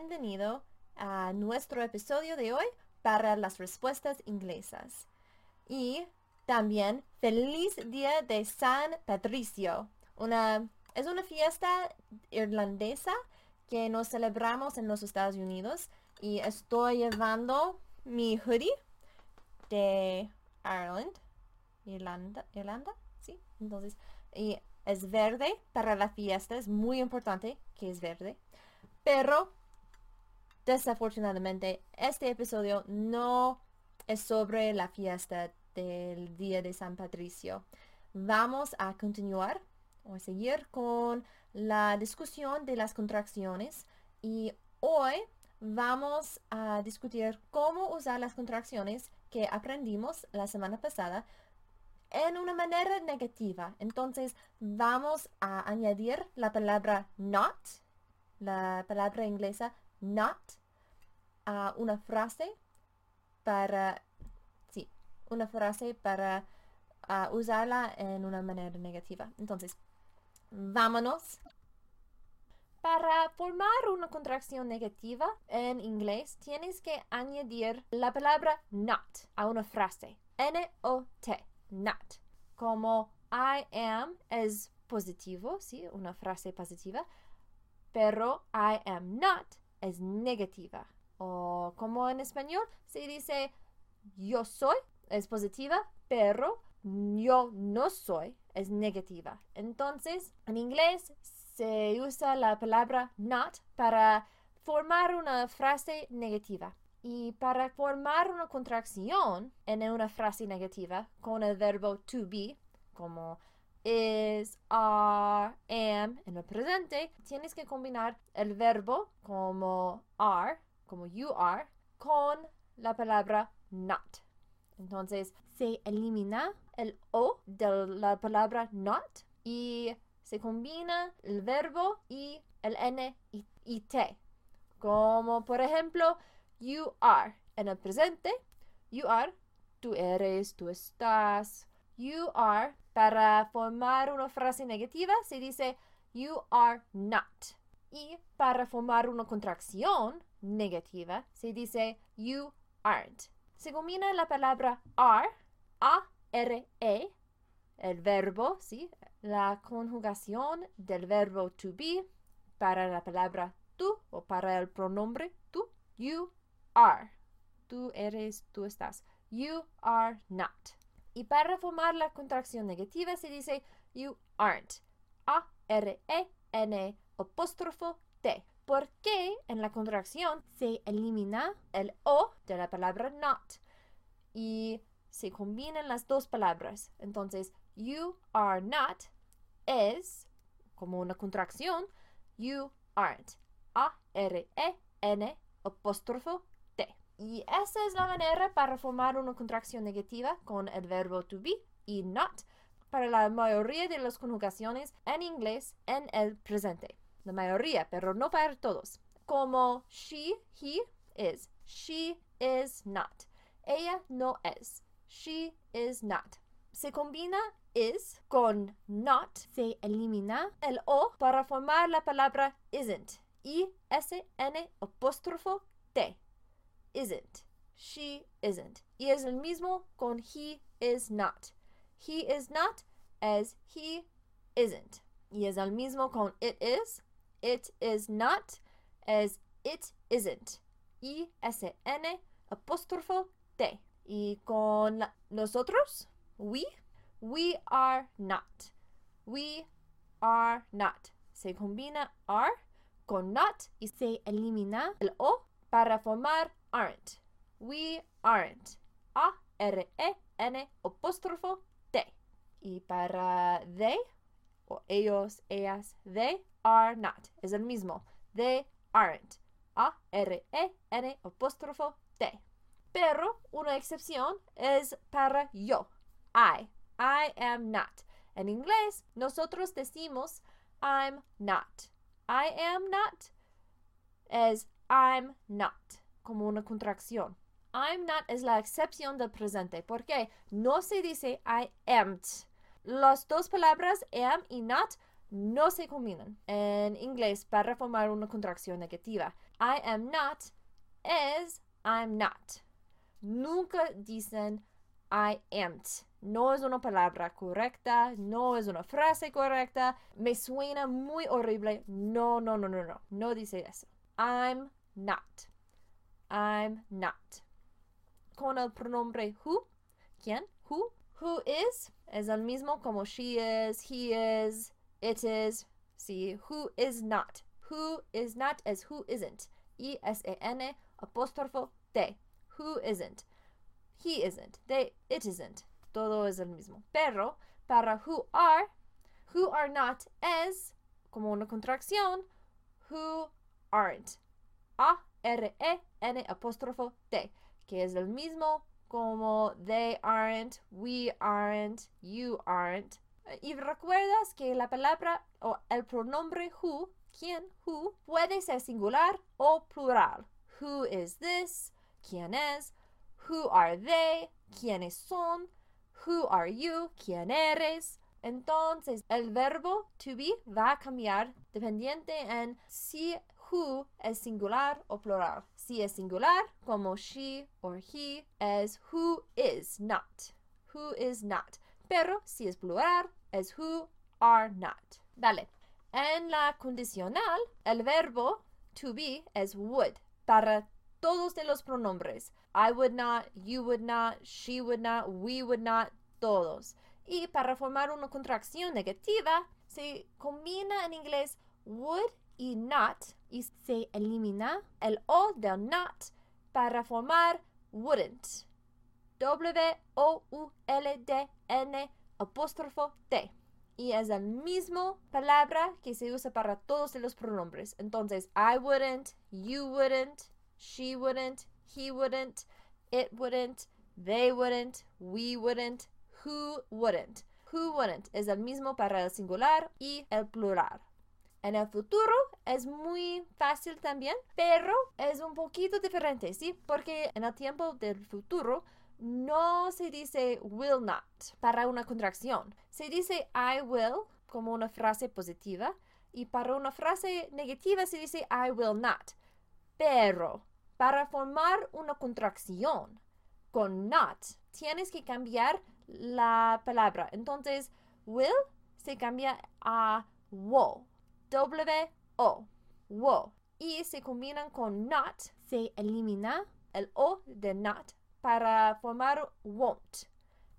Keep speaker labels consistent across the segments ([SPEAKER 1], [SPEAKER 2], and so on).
[SPEAKER 1] bienvenido a nuestro episodio de hoy para las respuestas inglesas. Y también feliz día de San Patricio. Una, es una fiesta irlandesa que nos celebramos en los Estados Unidos y estoy llevando mi hoodie de Ireland, Irlanda, Irlanda, sí. Entonces, y es verde para la fiesta, es muy importante que es verde. Pero desafortunadamente este episodio no es sobre la fiesta del día de San Patricio. Vamos a continuar o a seguir con la discusión de las contracciones y hoy vamos a discutir cómo usar las contracciones que aprendimos la semana pasada en una manera negativa. Entonces vamos a añadir la palabra not, la palabra inglesa not, a una frase para, sí, una frase para usarla en una manera negativa. Entonces, vámonos. Para formar una contracción negativa en inglés, tienes que añadir la palabra not a una frase. N-O-T not. Como I am es positivo, ¿sí? Una frase positiva. Pero I am not es negativa. O como en español se dice yo soy es positiva, pero yo no soy es negativa. Entonces, en inglés se usa la palabra not para formar una frase negativa. Y para formar una contracción en una frase negativa con el verbo to be, como is, are, am en el presente, tienes que combinar el verbo como are, como you are, con la palabra not. Entonces se elimina el o de la palabra not y se combina el verbo y el n y, t. Como por ejemplo, you are. En el presente, you are, tú eres, tú estás. You are, para formar una frase negativa, se dice you are not. Y para formar una contracción negativa, se dice you aren't. Se combina la palabra are, A-R-E, el verbo, ¿sí? La conjugación del verbo to be para la palabra tú o para el pronombre tú. You are. Tú eres, tú estás. You are not. Y para formar la contracción negativa se dice you aren't. A-R-E-N apóstrofo T. ¿Por qué en la contracción se elimina el O de la palabra not y se combinan las dos palabras? Entonces, you are not es como una contracción you aren't. A-R-E-N apóstrofo y esa es la manera para formar una contracción negativa con el verbo to be y not para la mayoría de las conjugaciones en inglés en el presente. La mayoría, pero no para todos. Como she, he is. She is not. Ella no es. She is not. Se combina is con not. Se elimina el o para formar la palabra isn't. I-S-N apóstrofo T isn't. She isn't. Y es el mismo con he is not. He is not as he isn't. Y es el mismo con it is. It is not as it isn't. I-S-N apóstrofo T. Y con nosotros, we, we are not. We are not. Se combina are con not y se elimina el o para formar aren't. We aren't. A-R-E-N apóstrofo T. Y para they, o ellos, ellas, they are not. Es el mismo. They aren't. A-R-E-N apóstrofo T. Pero una excepción es para yo. I. I am not. En inglés, nosotros decimos I'm not. I am not es I'm not como una contracción. I'm not es la excepción del presente porque no se dice I am. Las dos palabras am y not no se combinan en inglés para formar una contracción negativa. I am not es I'm not. Nunca dicen I am. No es una palabra correcta, no es una frase correcta. Me suena muy horrible. No, no, no, no, no. No dice eso. I'm not. I'm not. Con el pronombre who. ¿Quién? Who. Who is es el mismo como she is, he is, it is. Sí, who is not. Who is not es who isn't. I-S-E-N apóstrofo T. Who isn't. He isn't. They, it isn't. Todo es el mismo. Pero para who are, who are not es como una contracción who aren't. A-R-E-N apóstrofo T, que es el mismo como they aren't, we aren't, you aren't. Y recuerdas que la palabra o el pronombre who, quién, who, puede ser singular o plural. Who is this? ¿Quién es? Who are they? ¿Quiénes son? Who are you? ¿Quién eres? Entonces, el verbo to be va a cambiar dependiente en si who es singular o plural. Si es singular, como she or he, es who is not. Who is not. Pero si es plural, es who are not. Dale. En la condicional, el verbo to be es would para todos de los pronombres. I would not, you would not, she would not, we would not, todos. Y para formar una contracción negativa, se combina en inglés would y not se elimina el o del not para formar wouldn't. W-O-U-L-D-N apóstrofo T. Y es la misma palabra que se usa para todos los pronombres. Entonces, I wouldn't, you wouldn't, she wouldn't, he wouldn't, it wouldn't, they wouldn't, we wouldn't, who wouldn't. Who wouldn't es el mismo para el singular y el plural. En el futuro es muy fácil también, pero es un poquito diferente, ¿sí? Porque en el tiempo del futuro no se dice will not para una contracción. Se dice I will como una frase positiva y para una frase negativa se dice I will not. Pero para formar una contracción con not, tienes que cambiar la palabra. Entonces, will se cambia a will. W-O. Wo. Y se combinan con not, se elimina el O de not para formar won't.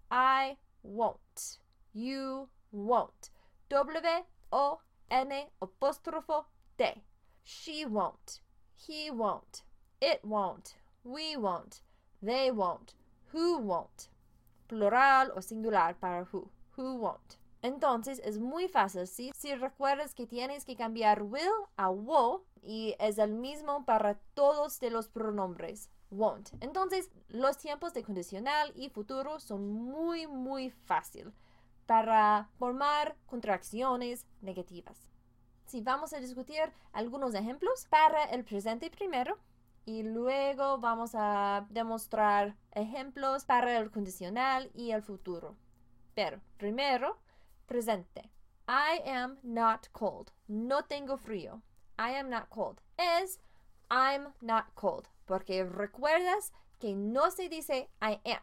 [SPEAKER 1] I won't. You won't. W-O-N apóstrofo T. She won't. He won't. It won't. We won't. They won't. Who won't. Plural o singular para who. Who won't. Entonces es muy fácil. Si recuerdas que tienes que cambiar will a wo y es el mismo para todos los pronombres. Won't. Entonces, los tiempos de condicional y futuro son muy, muy fácil para formar contracciones negativas. Si vamos a discutir algunos ejemplos para el presente primero y luego vamos a demostrar ejemplos para el condicional y el futuro. Pero primero presente. I am not cold. No tengo frío. I am not cold. Es I'm not cold. Porque recuerdas que no se dice I am.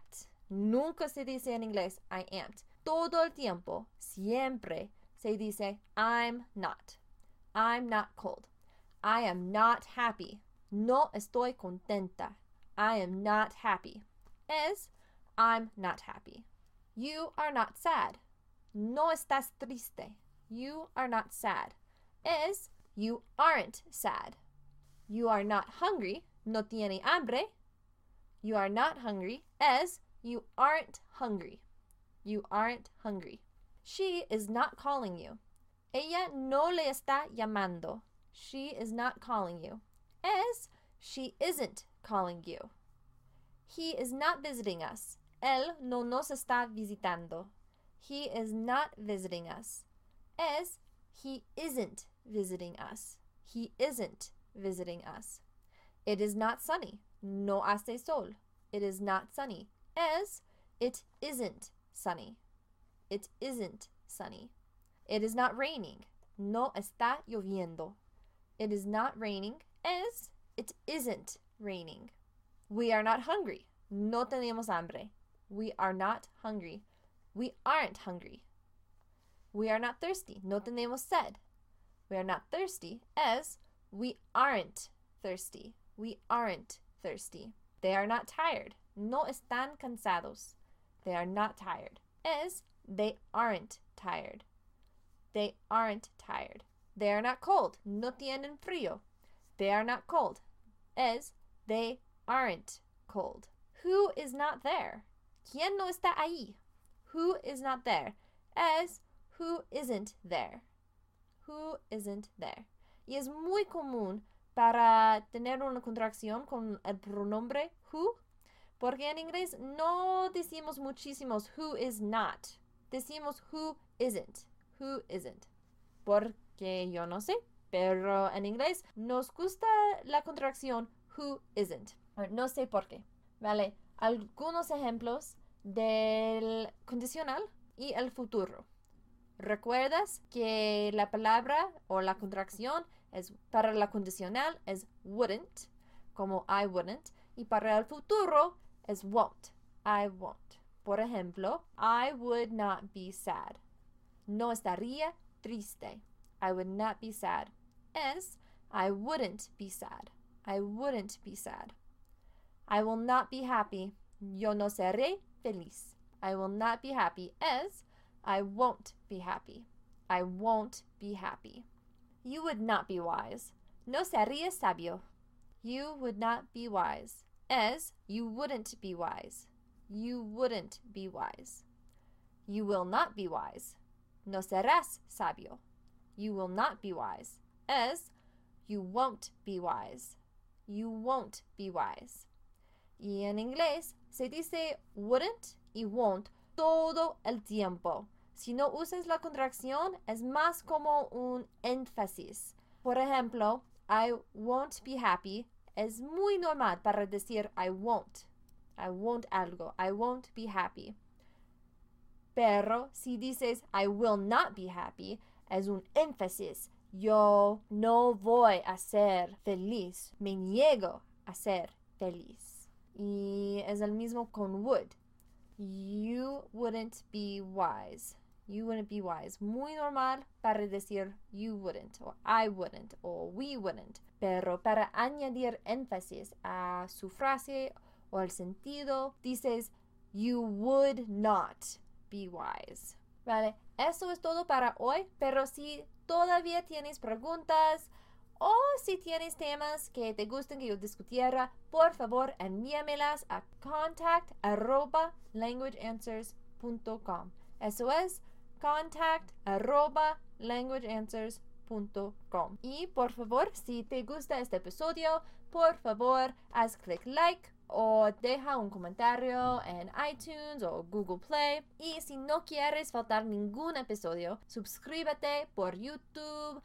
[SPEAKER 1] Nunca se dice en inglés I am. Todo el tiempo, siempre se dice I'm not. I'm not cold. I am not happy. No estoy contenta. I am not happy. Es I'm not happy. You are not sad. No estás triste. You are not sad. Es you aren't sad. You are not hungry. No tiene hambre. You are not hungry. Es you aren't hungry. You aren't hungry. She is not calling you. Ella no le está llamando. She is not calling you. Es she isn't calling you. He is not visiting us. Él no nos está visitando. He is not visiting us. Es he isn't visiting us. He isn't visiting us. It is not sunny. No hace sol. It is not sunny. Es it isn't sunny. It isn't sunny. It is not raining. No está lloviendo. It is not raining. Es It isn't raining. We are not hungry. No tenemos hambre. We are not hungry. We aren't hungry. We are not thirsty. No tenemos sed. We are not thirsty as we aren't thirsty. We aren't thirsty. They are not tired. No están cansados. They are not tired. As they aren't tired. They aren't tired. They are not cold. No tienen frío. They are not cold. As they aren't cold. Who is not there? ¿Quién no está ahí? Who is not there? As who isn't there. Who isn't there. Y es muy común para tener una contracción con el pronombre who, porque en inglés no decimos muchísimos who is not. Decimos who isn't. Who isn't. Porque yo no sé, pero en inglés nos gusta la contracción who isn't. No sé por qué. Vale, algunos ejemplos del condicional y el futuro. ¿Recuerdas que la palabra o la contracción es para la condicional es wouldn't, como I wouldn't, y para el futuro es won't, I won't. Por ejemplo, I would not be sad. No estaría triste. I would not be sad. Es I wouldn't be sad. I wouldn't be sad. I will not be happy. Yo no seré feliz. I will not be happy as I won't be happy. I won't be happy. You would not be wise. No sería sabio. You would not be wise. As you wouldn't be wise. You wouldn't be wise. You will not be wise. No serás sabio. You will not be wise. As you won't be wise. You won't be wise. Y en inglés se dice wouldn't y won't todo el tiempo. Si no usas la contracción, es más como un énfasis. Por ejemplo, I won't be happy es muy normal para decir I won't. I won't algo. I won't be happy. Pero si dices I will not be happy, es un énfasis. Yo no voy a ser feliz. Me niego a ser feliz. Y es el mismo con would. You wouldn't be wise. You wouldn't be wise. Muy normal para decir you wouldn't o I wouldn't o we wouldn't. Pero para añadir énfasis a su frase o al sentido, dices you would not be wise. Vale, eso es todo para hoy, pero si todavía tienes preguntas o si tienes temas que te gusten que yo discutiera, por favor envíamelas a contact languageanswers.com. Eso es contact arroba languageanswers.com. Y por favor, si te gusta este episodio, por favor, haz clic like o deja un comentario en iTunes o Google Play. Y si no quieres faltar ningún episodio, suscríbete por YouTube,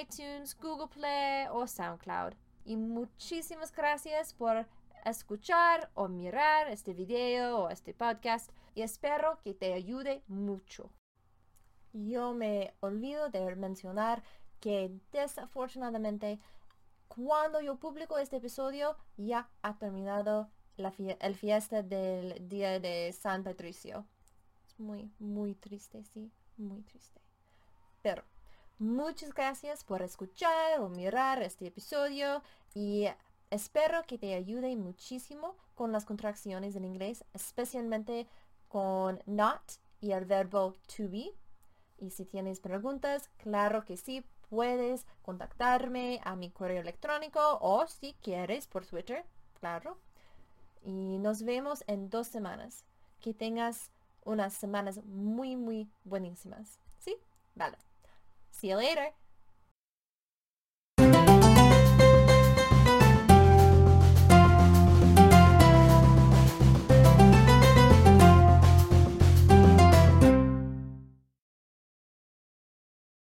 [SPEAKER 1] iTunes, Google Play o SoundCloud. Y muchísimas gracias por escuchar o mirar este video o este podcast y espero que te ayude mucho yo me olvido de mencionar que desafortunadamente cuando yo publico este episodio ya ha terminado la el fiesta del día de San Patricio. Es muy, muy triste, sí, muy triste. Pero muchas gracias por escuchar o mirar este episodio y espero que te ayude muchísimo con las contracciones en inglés, especialmente con not y el verbo to be. Y si tienes preguntas, claro que sí, puedes contactarme a mi correo electrónico o si quieres por Twitter, claro. Y nos vemos en dos semanas. Que tengas unas semanas muy, muy buenísimas. ¿Sí? Vale. See you later.